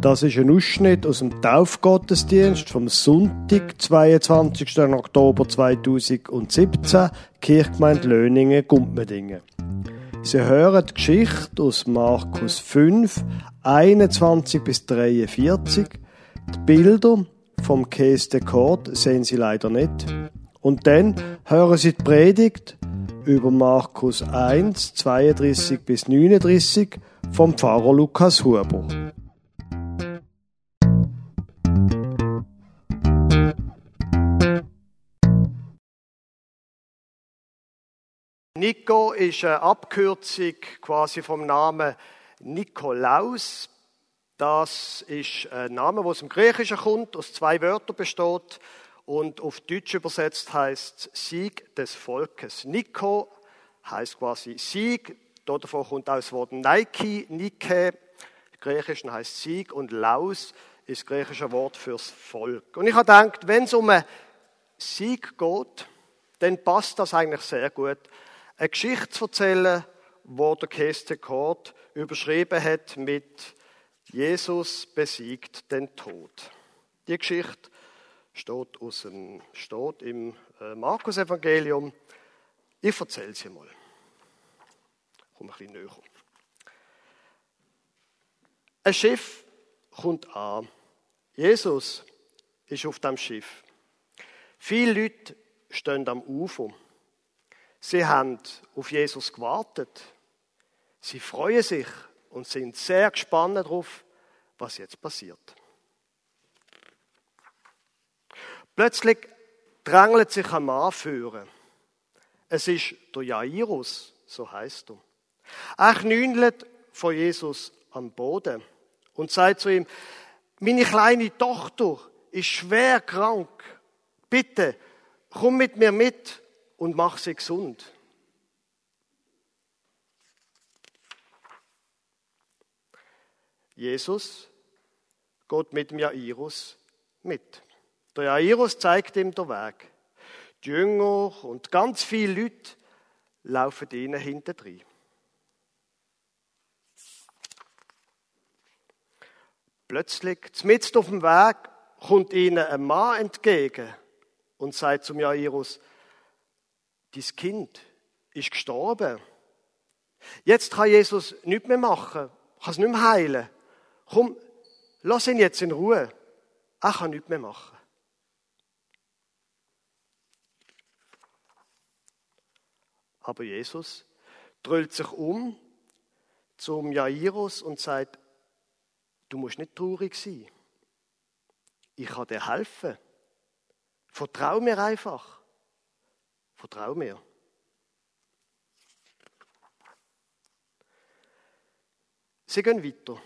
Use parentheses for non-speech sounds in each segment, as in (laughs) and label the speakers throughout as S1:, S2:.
S1: Das ist ein Ausschnitt aus dem Taufgottesdienst vom Sonntag, 22. Oktober 2017, Kirchgemeinde Löningen, Gumpmedingen. Sie hören die Geschichte aus Markus 5, 21 bis 43. Die Bilder vom Käse de Kort sehen Sie leider nicht. Und dann hören Sie die Predigt über Markus 1, 32 bis 39 vom Pfarrer Lukas Huber. Nico ist eine Abkürzung quasi vom Namen Nikolaus. Das ist ein Name, der aus dem Griechischen kommt, aus zwei Wörtern besteht und auf Deutsch übersetzt heißt Sieg des Volkes. Nico heißt quasi Sieg. Davon kommt auch das Wort Nike, Nike. Griechischen heißt Sieg und Laus ist das griechische Wort fürs Volk. Und ich habe gedacht, wenn es um einen Sieg geht, dann passt das eigentlich sehr gut. Eine Geschichte zu erzählen, wo der Keste Kort überschrieben hat mit Jesus besiegt den Tod. Die Geschichte steht, aus dem, steht im äh, Markus-Evangelium. Ich erzähle sie mal. Ich komme ein bisschen näher. Ein Schiff kommt an. Jesus ist auf dem Schiff. Viele Leute stehen am Ufer. Sie haben auf Jesus gewartet. Sie freuen sich und sind sehr gespannt darauf, was jetzt passiert. Plötzlich drängelt sich ein Mann führen. Es ist der Jairus, so heißt er. Er knündelt vor Jesus am Boden und sagt zu ihm, meine kleine Tochter ist schwer krank. Bitte, komm mit mir mit und mach sie gesund. Jesus geht mit dem Jairus mit. Der Jairus zeigt ihm den Weg. Die Jünger und ganz viele Leute laufen ihnen hinterdrein. Plötzlich, mitten auf dem Weg, kommt ihnen ein Mann entgegen und sagt zum Jairus, dein Kind ist gestorben. Jetzt kann Jesus nichts mehr machen, kann es nicht mehr heilen. Komm, lass ihn jetzt in Ruhe. Er kann nichts mehr machen. Aber Jesus drüllt sich um zum Jairus und sagt, du musst nicht traurig sein. Ich kann dir helfen. Vertrau mir einfach. Vertrau mir. Sie gehen weiter.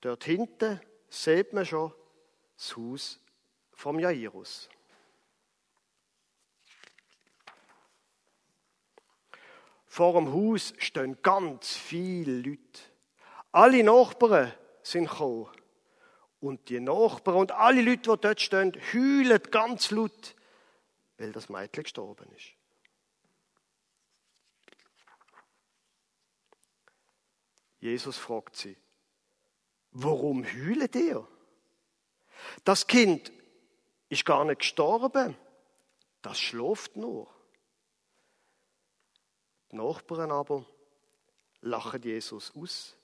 S1: Dort hinten sieht man schon das Haus vom Jairus. Vor dem Haus stehen ganz viele Leute. Alle Nachbarn sind gekommen. Und die Nachbarn und alle Leute, die dort stehen, heulen ganz laut, weil das Mädchen gestorben ist. Jesus fragt sie, warum heulet ihr? Das Kind ist gar nicht gestorben, das schläft nur. Die Nachbarn aber lachen Jesus aus.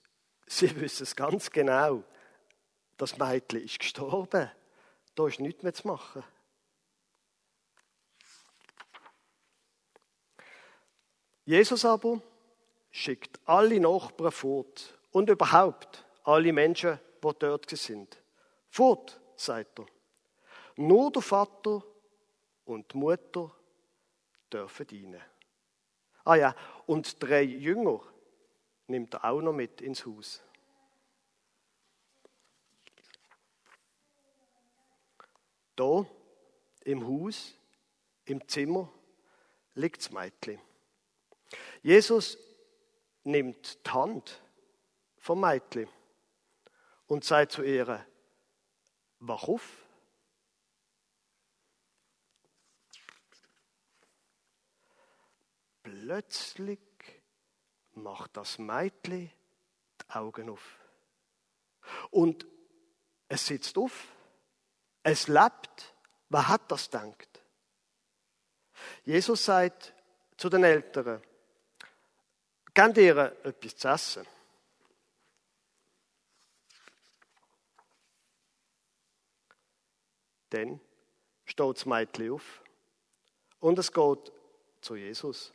S1: Sie wissen es ganz genau. Das Mädchen ist gestorben. Da ist nichts mehr zu machen. Jesus aber schickt alle Nachbarn fort und überhaupt alle Menschen, die dort sind. Fort, sagt er. Nur der Vater und die Mutter dürfen dienen. Ah ja, und drei Jünger nimmt er auch noch mit ins Haus. Da im Haus, im Zimmer, liegt das Mädchen. Jesus nimmt die Hand vom Mädchen und sagt zu ihr, wach auf. Plötzlich macht das Mädchen die Augen auf. Und es sitzt auf, es lebt. Wer hat das denkt? Jesus sagt zu den Älteren, gebt ihr etwas zu essen. Dann steht das Mädchen auf und es geht zu Jesus.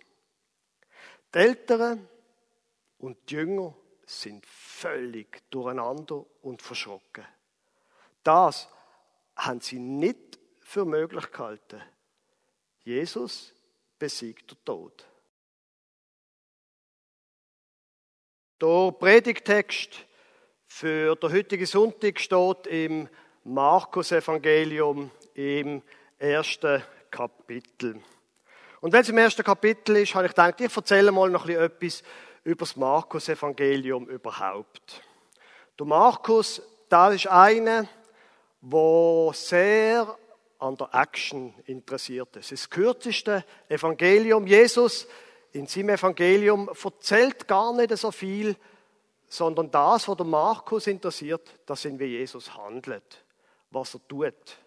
S1: Die Älteren und die Jünger sind völlig durcheinander und verschrocken. Das haben sie nicht für möglich gehalten. Jesus besiegt den Tod. Der Predigtext für den heutigen Sonntag steht im Markus-Evangelium im ersten Kapitel. Und wenn es im ersten Kapitel ist, habe ich gedacht, ich erzähle mal noch etwas über das Markus-Evangelium überhaupt. Der Markus, da ist einer, der sehr an der Action interessiert ist. Das kürzeste Evangelium Jesus in seinem Evangelium erzählt gar nicht so viel, sondern das, was Markus interessiert, das sind, wie Jesus handelt was er tut.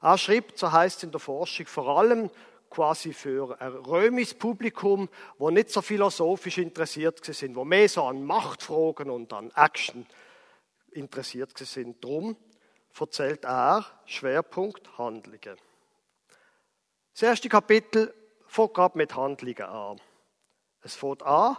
S1: Er schreibt, so heißt es in der Forschung, vor allem quasi für ein römisches Publikum, wo nicht so philosophisch interessiert sind, wo mehr so an Machtfragen und an Action interessiert sind. Drum erzählt er Schwerpunkt Handlungen. Das erste Kapitel fängt gerade mit Handlungen an. Es fängt an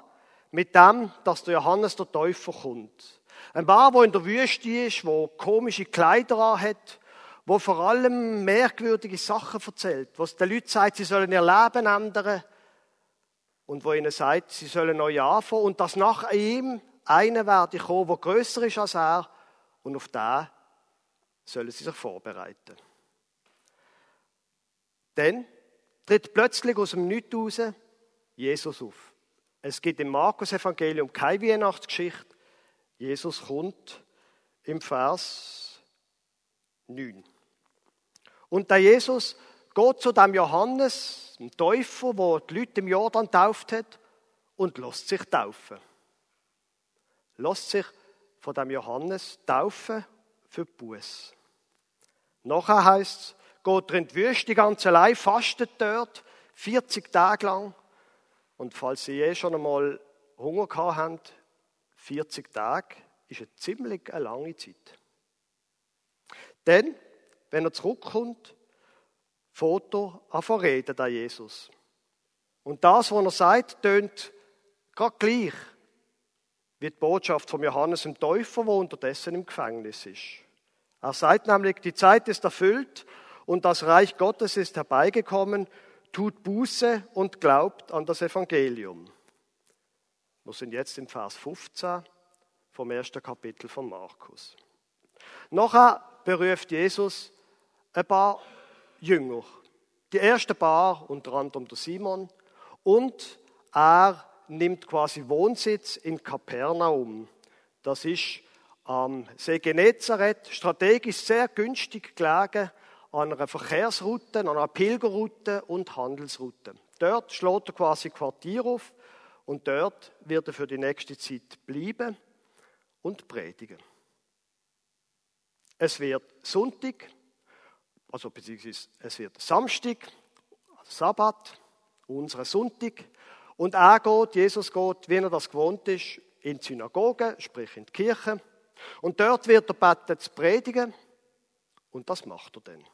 S1: mit dem, dass der Johannes der Täufer kommt. Ein Bar, wo in der Wüste ist, wo komische Kleider anhat, wo vor allem merkwürdige Sachen erzählt, wo es den Leuten sagt, sie sollen ihr Leben ändern und wo ihnen sagt, sie sollen neu anfangen und dass nach ihm einer werde kommen, der größer ist als er und auf den sollen sie sich vorbereiten. Dann tritt plötzlich aus dem Nichts raus Jesus auf. Es gibt im Markus-Evangelium keine Weihnachtsgeschichte, Jesus kommt im Vers 9. Und der Jesus geht zu dem Johannes, dem Täufer, wo die Leute im Jordan tauft hat, und lässt sich taufen. Lässt sich von dem Johannes taufen für Buß. Nachher heißt es, geht er in die Wüste ganz allein, fastet dort 40 Tage lang. Und falls Sie je schon einmal Hunger gehabt haben, 40 Tage ist eine ziemlich lange Zeit. Denn, wenn er zurückkommt, er an reden an Jesus. Und das, was er sagt, tönt gerade gleich wie die Botschaft von Johannes dem Täufer, der unterdessen im Gefängnis ist. Er sagt nämlich, die Zeit ist erfüllt und das Reich Gottes ist herbeigekommen, tut Buße und glaubt an das Evangelium. Wir sind jetzt im Vers 15 vom ersten Kapitel von Markus. Nachher beruft Jesus ein paar Jünger. Die ersten paar, unter anderem der Simon, und er nimmt quasi Wohnsitz in Kapernaum. Das ist am See Genezareth, strategisch sehr günstig gelegen, an einer Verkehrsroute, an einer Pilgerroute und Handelsroute. Dort schlägt er quasi Quartier auf und dort wird er für die nächste Zeit bleiben und predigen. Es wird Sonntag, also beziehungsweise es wird Samstag, Sabbat, unser Sonntag. Und er geht, Jesus geht, wie er das gewohnt ist, in die Synagoge, sprich in die Kirche. Und dort wird er beten zu predigen. Und das macht er dann.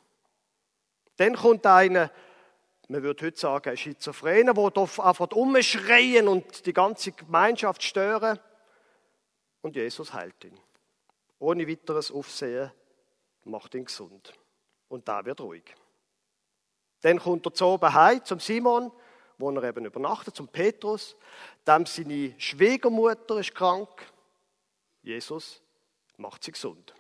S1: Dann kommt einer man würde heute sagen, ein Schizophrener, die einfach umschreien und die ganze Gemeinschaft stören. Und Jesus heilt ihn. Ohne weiteres Aufsehen macht ihn gesund. Und da wird ruhig. Dann kommt er zu oben zum Simon, wo er eben übernachtet, zum Petrus. Dem seine Schwiegermutter ist krank. Jesus macht sie gesund.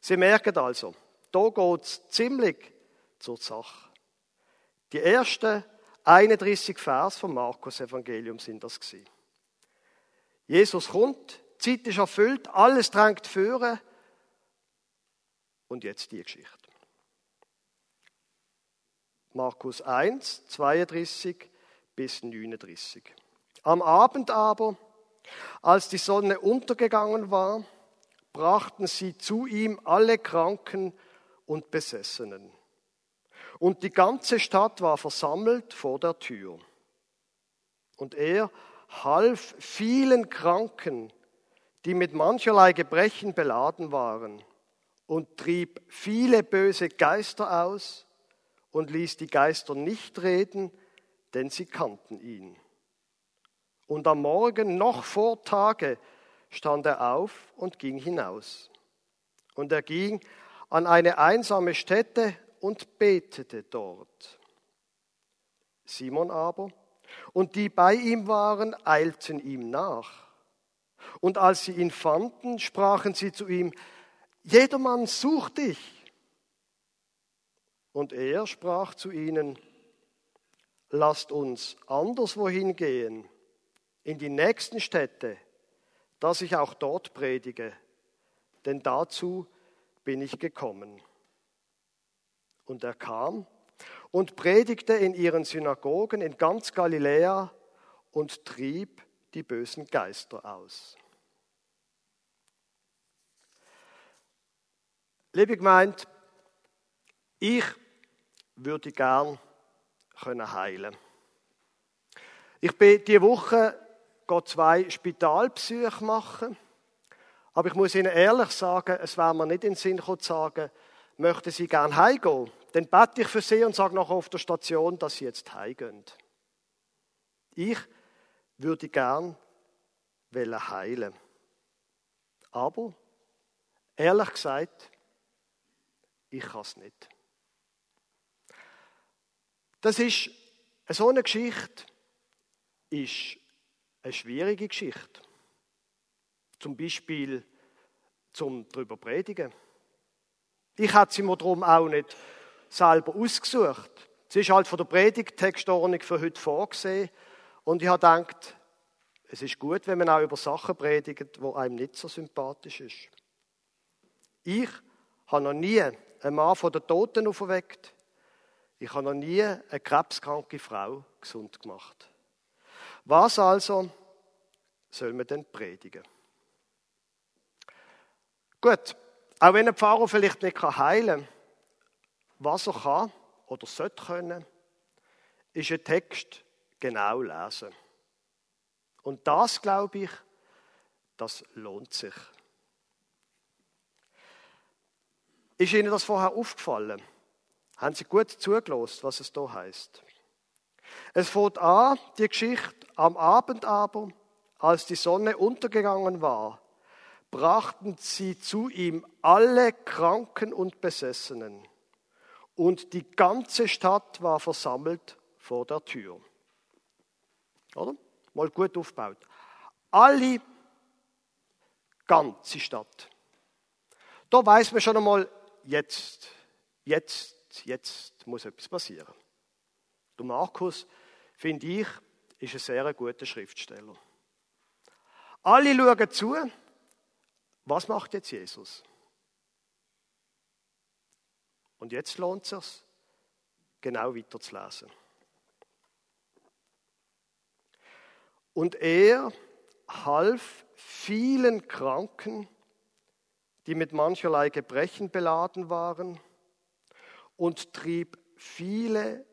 S1: Sie merken also, da geht es ziemlich zur Sache. Die ersten 31 Vers vom Markus Evangelium sind das gewesen. Jesus kommt, die Zeit ist erfüllt, alles drängt führen. Und jetzt die Geschichte. Markus 1, 32 bis 39. Am Abend aber, als die Sonne untergegangen war, brachten sie zu ihm alle Kranken und Besessenen. Und die ganze Stadt war versammelt vor der Tür. Und er half vielen Kranken, die mit mancherlei Gebrechen beladen waren, und trieb viele böse Geister aus und ließ die Geister nicht reden, denn sie kannten ihn. Und am Morgen noch vor Tage stand er auf und ging hinaus. Und er ging an eine einsame Stätte und betete dort. Simon aber und die bei ihm waren, eilten ihm nach. Und als sie ihn fanden, sprachen sie zu ihm, Jedermann sucht dich. Und er sprach zu ihnen, Lasst uns anderswohin gehen, in die nächsten Städte, dass ich auch dort predige, denn dazu bin ich gekommen. Und er kam und predigte in ihren Synagogen in ganz Galiläa und trieb die bösen Geister aus. Liebe gemeint, ich würde gern können heilen. Ich bin diese Woche zwei Spitalbesuche machen, aber ich muss Ihnen ehrlich sagen, es wäre mir nicht in den Sinn gekommen zu sagen, möchten Sie gern heimgehen? Dann bete ich für Sie und sage nachher auf der Station, dass Sie jetzt heimgehen. Ich würde gern heilen. Aber, ehrlich gesagt, ich kann es nicht. Das ist so eine Geschichte, ist eine schwierige Geschichte. Zum Beispiel zum darüber predigen. Ich hätte sie mir darum auch nicht selber ausgesucht. Es ist halt von der Predigttextordnung für heute vorgesehen. Und ich habe gedacht, es ist gut, wenn man auch über Sachen predigt, wo einem nicht so sympathisch ist. Ich habe noch nie einen Mann von den Toten auferweckt. Ich habe noch nie eine krebskranke Frau gesund gemacht. Was also soll man denn predigen? Gut, auch wenn ein Pfarrer vielleicht nicht heilen kann, was er kann oder sollte können, ist ein Text genau lesen. Und das, glaube ich, das lohnt sich. Ist Ihnen das vorher aufgefallen? Haben Sie gut zugelassen, was es da heißt? Es fängt an, die Geschichte, am Abend aber, als die Sonne untergegangen war, brachten sie zu ihm alle Kranken und Besessenen. Und die ganze Stadt war versammelt vor der Tür. Oder? Mal gut aufgebaut. Alle, ganze Stadt. Da weiß man schon einmal, jetzt, jetzt, jetzt muss etwas passieren. Der Markus, finde ich, ist ein sehr guter Schriftsteller. Alle schauen zu. Was macht jetzt Jesus? Und jetzt lohnt es sich, genau weiterzulesen. Und er half vielen Kranken, die mit mancherlei Gebrechen beladen waren, und trieb viele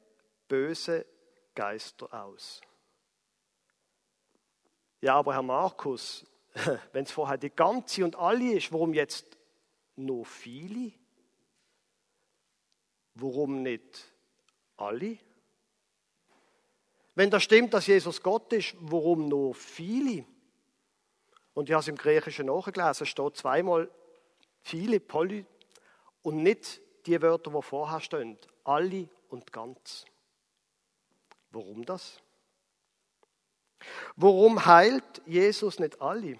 S1: böse Geister aus. Ja, aber Herr Markus, (laughs) wenn es vorher die ganze und alle ist, warum jetzt nur viele? Warum nicht alle? Wenn das stimmt, dass Jesus Gott ist, warum nur viele? Und ich habe es im Griechischen nachgelesen, es steht zweimal viele, poly, und nicht die Wörter, die vorher stehen, alle und ganz. Warum das? Warum heilt Jesus nicht alle?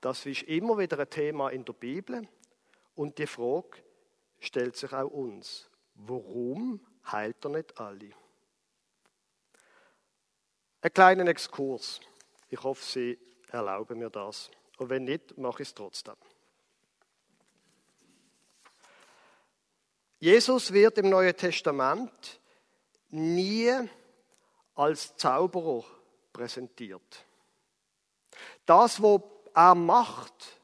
S1: Das ist immer wieder ein Thema in der Bibel und die Frage stellt sich auch uns. Warum heilt er nicht alle? Ein kleiner Exkurs. Ich hoffe, Sie erlauben mir das. Und wenn nicht, mache ich es trotzdem. Jesus wird im Neuen Testament nie als Zauberer präsentiert. Das, was er macht,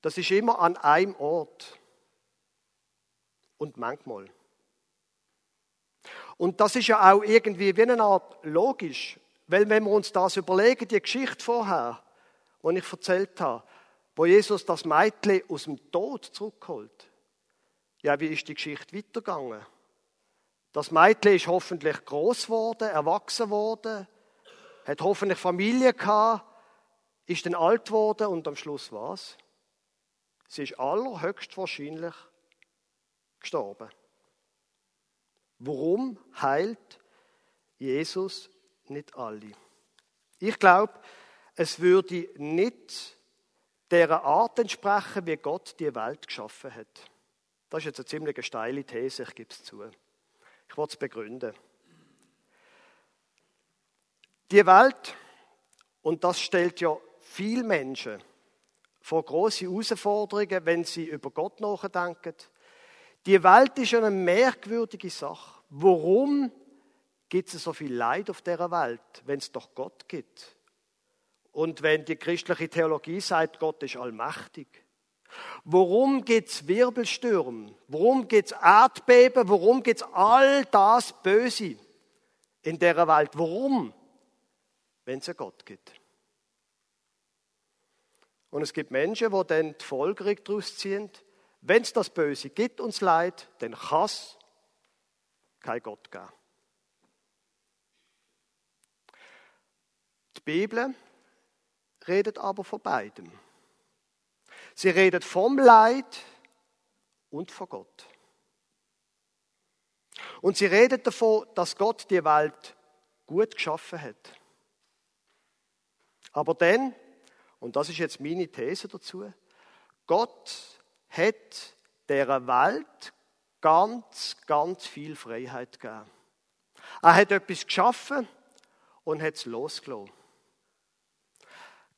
S1: das ist immer an einem Ort. Und manchmal. Und das ist ja auch irgendwie wie eine Art logisch. Weil wenn wir uns das überlegen, die Geschichte vorher, die ich erzählt habe, wo Jesus das Mädchen aus dem Tod zurückholt. Ja, wie ist die Geschichte weitergegangen? Das Mädchen ist hoffentlich groß geworden, erwachsen geworden, hat hoffentlich Familie gehabt, ist dann alt geworden und am Schluss was? Sie ist allerhöchstwahrscheinlich gestorben. Warum heilt Jesus nicht alle? Ich glaube, es würde nicht der Art entsprechen, wie Gott die Welt geschaffen hat. Das ist jetzt eine ziemlich steile These, ich gebe es zu. Ich will es begründen. Die Welt, und das stellt ja viele Menschen vor große Herausforderungen, wenn sie über Gott nachdenken. Die Welt ist eine merkwürdige Sache. Warum gibt es so viel Leid auf der Welt, wenn es doch Gott gibt? Und wenn die christliche Theologie sagt, Gott ist allmächtig. Warum gibt es Wirbelstürme? Warum gibt es Erdbeben? Warum gibt es all das Böse in der Welt? Warum? Wenn es Gott gibt. Und es gibt Menschen, die dann die Folgerung daraus ziehen, wenn es das Böse gibt und das Leid, dann kann es kein Gott geben. Die Bibel redet aber von beidem. Sie redet vom Leid und von Gott. Und sie redet davon, dass Gott die Welt gut geschaffen hat. Aber dann und das ist jetzt meine These dazu, Gott hat der Welt ganz, ganz viel Freiheit gegeben. Er hat etwas geschaffen und hat es losgelassen.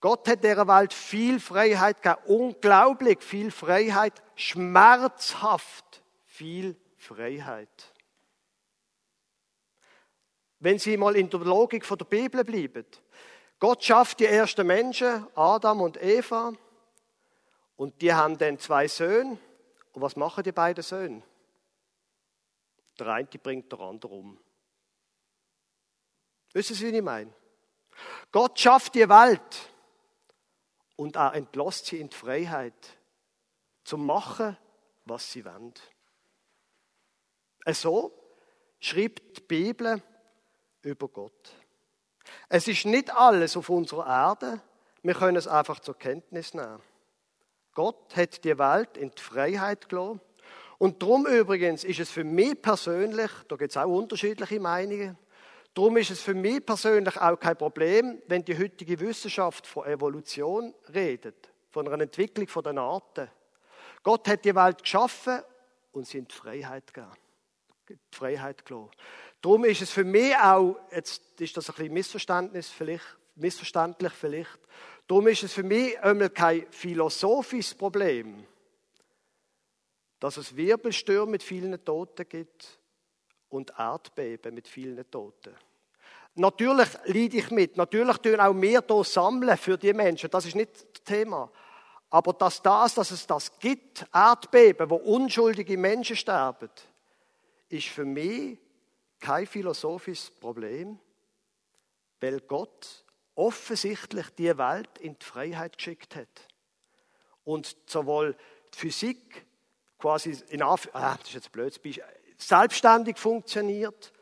S1: Gott hat der Welt viel Freiheit gegeben, unglaublich viel Freiheit, schmerzhaft viel Freiheit. Wenn Sie mal in der Logik von der Bibel bleiben, Gott schafft die ersten Menschen, Adam und Eva, und die haben dann zwei Söhne. Und was machen die beiden Söhne? Der eine bringt der andere um. Wissen Sie, wie ich meine? Gott schafft die Welt und er entlässt sie in die Freiheit, zum machen, was sie wollen. So schreibt die Bibel über Gott. Es ist nicht alles auf unserer Erde. Wir können es einfach zur Kenntnis nehmen. Gott hat die Welt in die Freiheit gelassen. Und darum übrigens ist es für mich persönlich, da gibt es auch unterschiedliche Meinungen, darum ist es für mich persönlich auch kein Problem, wenn die heutige Wissenschaft von Evolution redet, von einer Entwicklung den Arten. Gott hat die Welt geschaffen und sie in die Freiheit gegeben. Die Freiheit gelassen. Darum ist es für mich auch, jetzt ist das ein bisschen Missverständnis vielleicht, missverständlich vielleicht, darum ist es für mich einmal kein philosophisches Problem, dass es Wirbelstürme mit vielen Toten gibt und Erdbeben mit vielen Toten. Natürlich leide ich mit, natürlich tun auch wir hier sammeln für die Menschen, das ist nicht das Thema. Aber dass das, dass es das gibt, Erdbeben, wo unschuldige Menschen sterben, ist für mich kein philosophisches Problem, weil Gott offensichtlich die Welt in die Freiheit geschickt hat. Und sowohl die Physik quasi in Anf ah, das ist jetzt blöd, selbstständig funktioniert,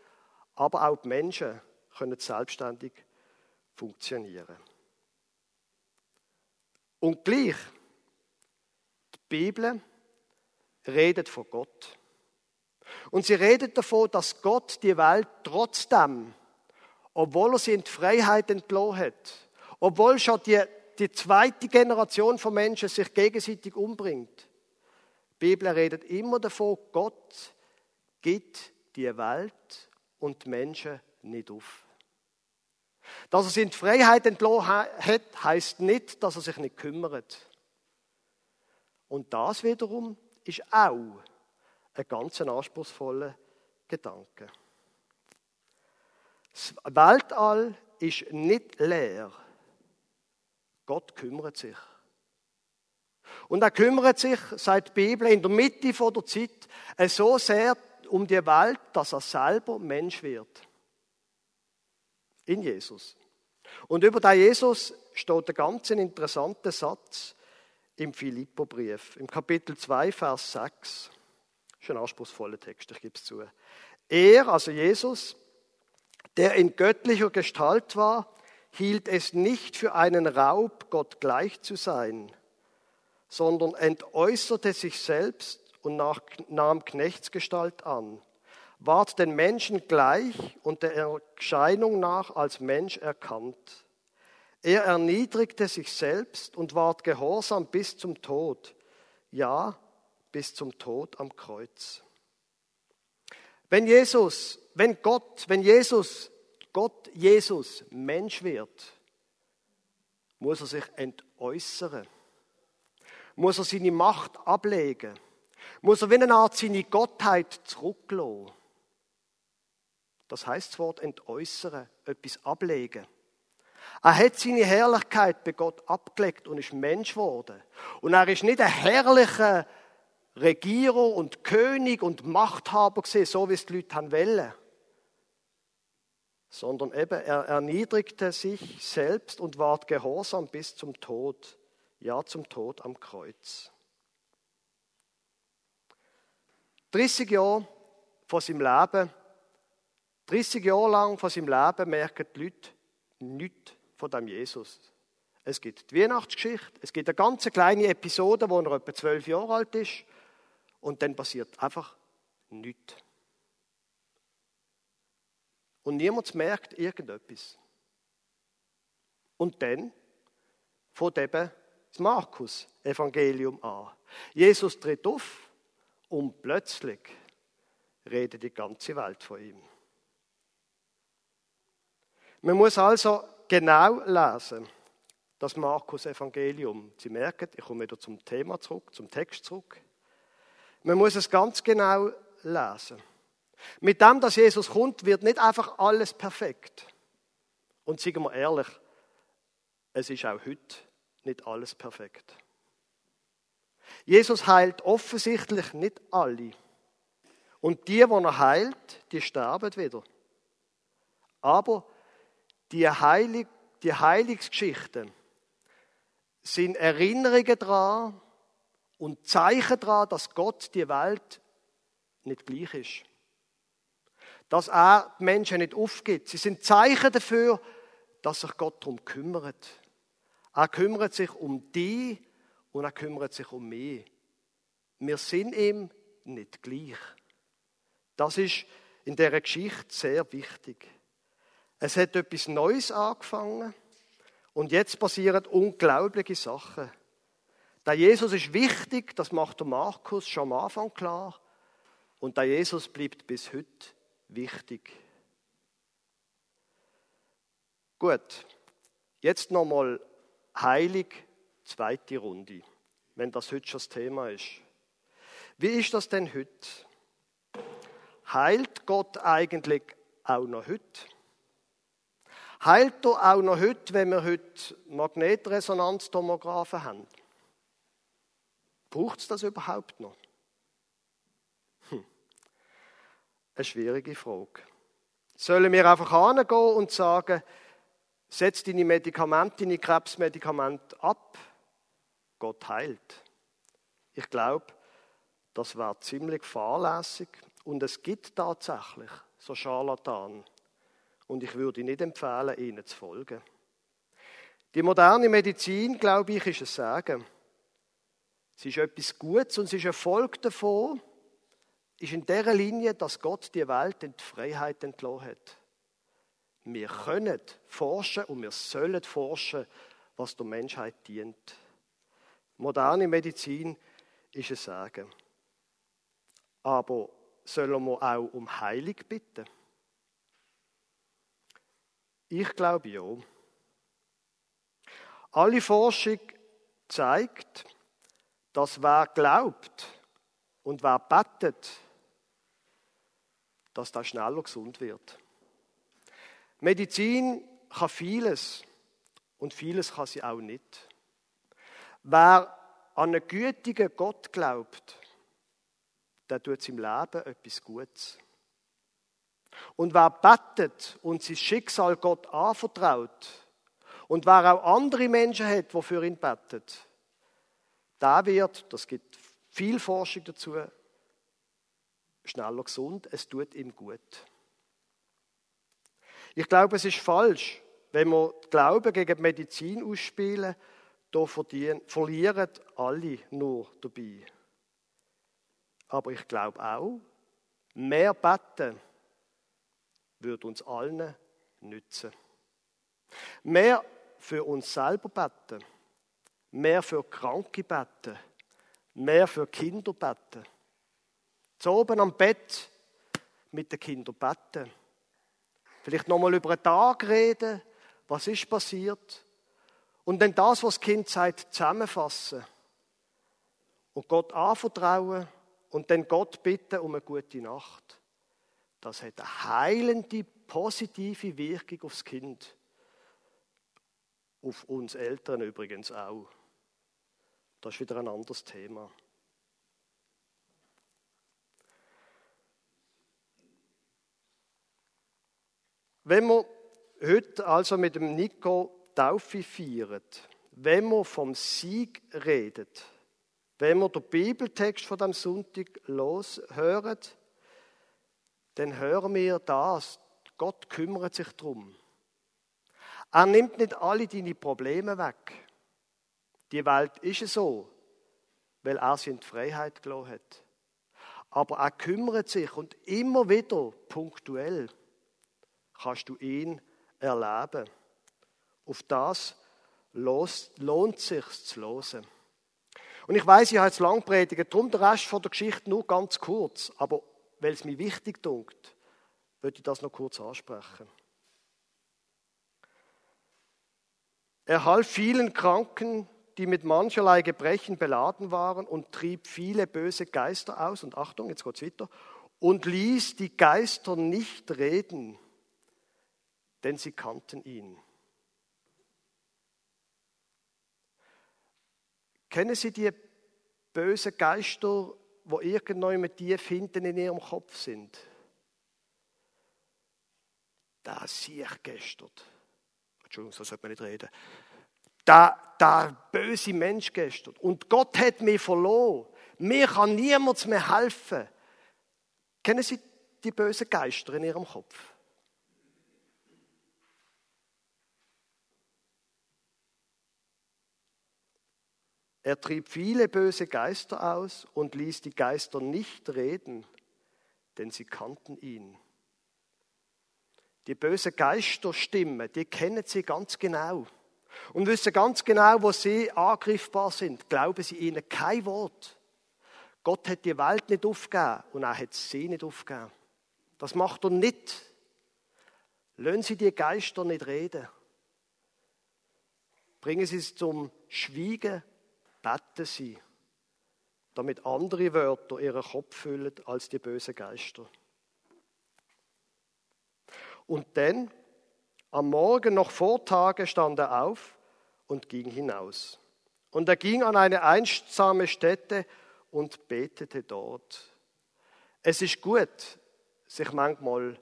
S1: aber auch die Menschen können selbstständig funktionieren. Und gleich, die Bibel redet von Gott. Und sie redet davon, dass Gott die Welt trotzdem, obwohl er sie in die Freiheit entlohnt hat, obwohl schon die, die zweite Generation von Menschen sich gegenseitig umbringt. Die Bibel redet immer davon, Gott gibt die Welt und die Menschen nicht auf. Dass er sie in die Freiheit entlohnt hat, heißt nicht, dass er sich nicht kümmert. Und das wiederum ist auch ein ganz anspruchsvoller Gedanke. Das Weltall ist nicht leer. Gott kümmert sich. Und er kümmert sich, seit die Bibel, in der Mitte von der Zeit so sehr um die Welt, dass er selber Mensch wird. In Jesus. Und über den Jesus steht ein ganz interessanter Satz im Philippobrief, im Kapitel 2, Vers 6. Das ist ein anspruchsvoller Text, ich gebe es zu. Er, also Jesus, der in göttlicher Gestalt war, hielt es nicht für einen Raub, Gott gleich zu sein, sondern entäußerte sich selbst und nahm Knechtsgestalt an, ward den Menschen gleich und der Erscheinung nach als Mensch erkannt. Er erniedrigte sich selbst und ward gehorsam bis zum Tod, ja, bis zum Tod am Kreuz. Wenn Jesus, wenn Gott, wenn Jesus, Gott Jesus Mensch wird, muss er sich entäußern, muss er seine Macht ablegen, muss er wie eine Art seine Gottheit zurücklassen. Das heißt das Wort entäußern, etwas ablegen. Er hat seine Herrlichkeit bei Gott abgelegt und ist Mensch geworden. Und er ist nicht ein herrlicher Regierer und König und Machthaber gesehen, so wie es die Leute wollen. Sondern eben, er erniedrigte sich selbst und ward gehorsam bis zum Tod. Ja, zum Tod am Kreuz. 30 Jahre von seinem Leben, 30 Jahre lang von seinem Leben merken die Leute nichts von dem Jesus. Es gibt die Weihnachtsgeschichte, es gibt eine ganz kleine Episode, wo er etwa zwölf Jahre alt ist und dann passiert einfach nichts. Und niemand merkt irgendetwas. Und dann fängt eben das Markus-Evangelium an. Jesus tritt auf und plötzlich redet die ganze Welt von ihm. Man muss also genau lesen, das Markus-Evangelium. Sie merken, ich komme wieder zum Thema zurück, zum Text zurück. Man muss es ganz genau lesen. Mit dem, dass Jesus kommt, wird nicht einfach alles perfekt. Und sagen wir ehrlich, es ist auch heute nicht alles perfekt. Jesus heilt offensichtlich nicht alle. Und die, die er heilt, die sterben wieder. Aber die, Heilig, die Heilungsgeschichten sind Erinnerungen daran und Zeichen daran, dass Gott die Welt nicht gleich ist. Dass er die Menschen nicht aufgibt. Sie sind Zeichen dafür, dass sich Gott darum kümmert. Er kümmert sich um die und er kümmert sich um mich. Wir sind ihm nicht gleich. Das ist in der Geschichte sehr wichtig. Es hat etwas Neues angefangen und jetzt passieren unglaubliche Sachen. Der Jesus ist wichtig, das macht der Markus schon am Anfang klar. Und der Jesus bleibt bis heute wichtig. Gut, jetzt nochmal heilig, zweite Runde, wenn das heute schon das Thema ist. Wie ist das denn heute? Heilt Gott eigentlich auch noch heute? Heilt er auch noch heute, wenn wir heute Magnetresonanztomographen haben? Braucht es das überhaupt noch? Hm. Eine schwierige Frage. Sollen wir einfach hingehen und sagen, setz deine Medikamente, deine Krebsmedikamente ab? Gott heilt. Ich glaube, das wäre ziemlich fahrlässig und es gibt tatsächlich so Scharlatanen und ich würde nicht empfehlen, ihnen zu folgen. Die moderne Medizin, glaube ich, ist ein Sagen. Es ist etwas Gutes und es ist ein Erfolg davon, ist in der Linie, dass Gott die Welt in die Freiheit entlassen hat. Wir können forschen und wir sollen forschen, was der Menschheit dient. Moderne Medizin ist ein Sagen. Aber sollen wir auch um Heilung bitten? Ich glaube ja. Alle Forschung zeigt, dass wer glaubt und wer bettet, dass da schneller gesund wird. Medizin kann vieles und vieles kann sie auch nicht. Wer an einen gütigen Gott glaubt, der tut im Leben etwas Gutes. Und wer bettet und sein Schicksal Gott anvertraut und wer auch andere Menschen hat, die für ihn bettet, der wird, das gibt viel Forschung dazu, schneller gesund, es tut ihm gut. Ich glaube, es ist falsch, wenn wir Glauben gegen die Medizin ausspielen, da verlieren alle nur dabei. Aber ich glaube auch, mehr beten würde uns allen nützen. Mehr für uns selber beten, mehr für Kranke beten, mehr für Kinder beten. Zu oben am Bett mit den Kindern beten. Vielleicht nochmal über einen Tag reden, was ist passiert. Und dann das, was das Kind sagt, zusammenfassen. Und Gott anvertrauen und dann Gott bitten um eine gute Nacht. Das hat eine heilende, positive Wirkung aufs Kind. Auf uns Eltern übrigens auch. Das ist wieder ein anderes Thema. Wenn wir heute also mit dem Nico Taufe feiern, wenn wir vom Sieg redet, wenn wir den Bibeltext von dem Sonntag los hören, dann hören wir das. Gott kümmert sich darum. Er nimmt nicht alle deine Probleme weg. Die Welt ist so, weil er sie in die Freiheit gelassen hat. Aber er kümmert sich und immer wieder punktuell kannst du ihn erleben. Auf das lohnt sich zu hören. Und ich weiß, ich habe jetzt lang predigt, darum der Rest von der Geschichte nur ganz kurz. Aber weil es mir wichtig dunkt, würde ich das noch kurz ansprechen. Er half vielen Kranken, die mit mancherlei Gebrechen beladen waren, und trieb viele böse Geister aus. Und Achtung, jetzt geht's weiter. Und ließ die Geister nicht reden, denn sie kannten ihn. Kennen Sie die bösen Geister, wo mit tief hinten in Ihrem Kopf sind? Da sehe ich gestern. Entschuldigung, so sollte man nicht reden. Der, der böse Mensch gestern. Und Gott hat mich verloren. Mir kann niemand mehr helfen. Kennen Sie die bösen Geister in Ihrem Kopf? Er trieb viele böse Geister aus und ließ die Geister nicht reden, denn sie kannten ihn. Die böse Geisterstimme, die kennen sie ganz genau und wissen ganz genau, wo sie angriffbar sind. Glauben sie ihnen kein Wort. Gott hat die Welt nicht aufgegeben und er hat sie nicht aufgegeben. Das macht er nicht. Lassen Sie die Geister nicht reden. Bringen Sie es zum Schweigen beten sie, damit andere Wörter ihren Kopf füllen als die bösen Geister. Und dann, am Morgen noch vor Tage, stand er auf und ging hinaus. Und er ging an eine einsame Stätte und betete dort. Es ist gut, sich manchmal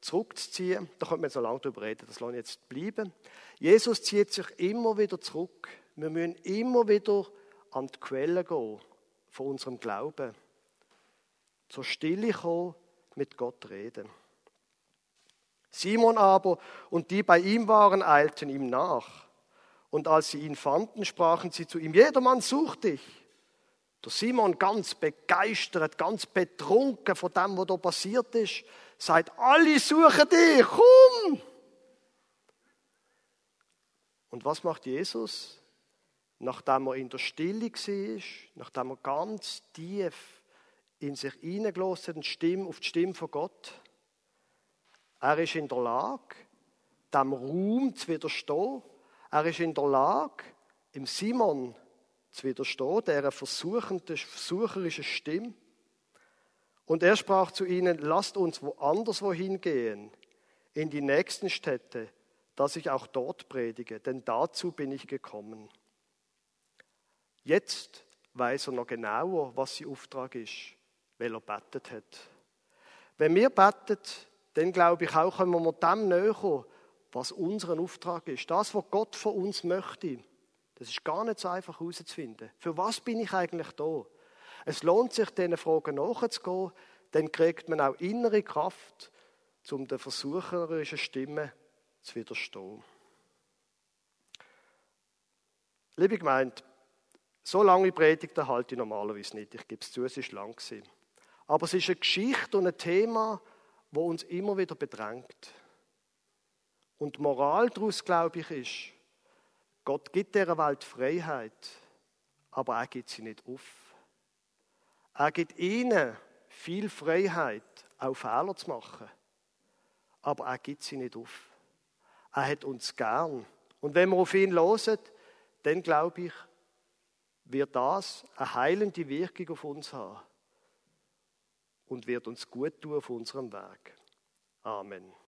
S1: zurückzuziehen. Da könnte man so lange drüber reden, das ich jetzt bleiben. Jesus zieht sich immer wieder zurück. Wir müssen immer wieder an die Quelle gehen von unserem Glauben. Zur Stille kommen, mit Gott reden. Simon aber und die bei ihm waren, eilten ihm nach. Und als sie ihn fanden, sprachen sie zu ihm, jedermann sucht dich. Der Simon ganz begeistert, ganz betrunken von dem, was da passiert ist, sagt, alle suchen dich, komm! Und was macht Jesus? nachdem er in der Stille war, nachdem er ganz tief in sich hineingelassen hat, auf die Stimme von Gott. Er ist in der Lage, dem Raum zu widerstehen. Er ist in der Lage, im Simon zu widerstehen, dieser versuchenden, versucherischen Stimme. Und er sprach zu ihnen, lasst uns woanders wohin gehen, in die nächsten Städte, dass ich auch dort predige, denn dazu bin ich gekommen. Jetzt weiß er noch genauer, was sein Auftrag ist, weil er betet hat. Wenn wir beten, dann glaube ich auch, können wir dem näher was unser Auftrag ist. Das, was Gott von uns möchte. Das ist gar nicht so einfach herauszufinden. Für was bin ich eigentlich da? Es lohnt sich, diesen Fragen nachzugehen, dann kriegt man auch innere Kraft, um der versucherischen Stimme zu widerstehen. Liebe Gemeinde, so lange Predigten halte ich normalerweise nicht. Ich gebe es zu, es ist lang gewesen. Aber es ist eine Geschichte und ein Thema, wo uns immer wieder bedrängt. Und die Moral daraus, glaube ich, ist, Gott gibt dieser Welt Freiheit, aber er gibt sie nicht auf. Er gibt ihnen viel Freiheit, auch Fehler zu machen. Aber er gibt sie nicht auf. Er hat uns gern. Und wenn wir auf ihn hören, dann glaube ich, wird das eine heilende Wirkung auf uns haben und wird uns gut tun auf unserem Weg. Amen.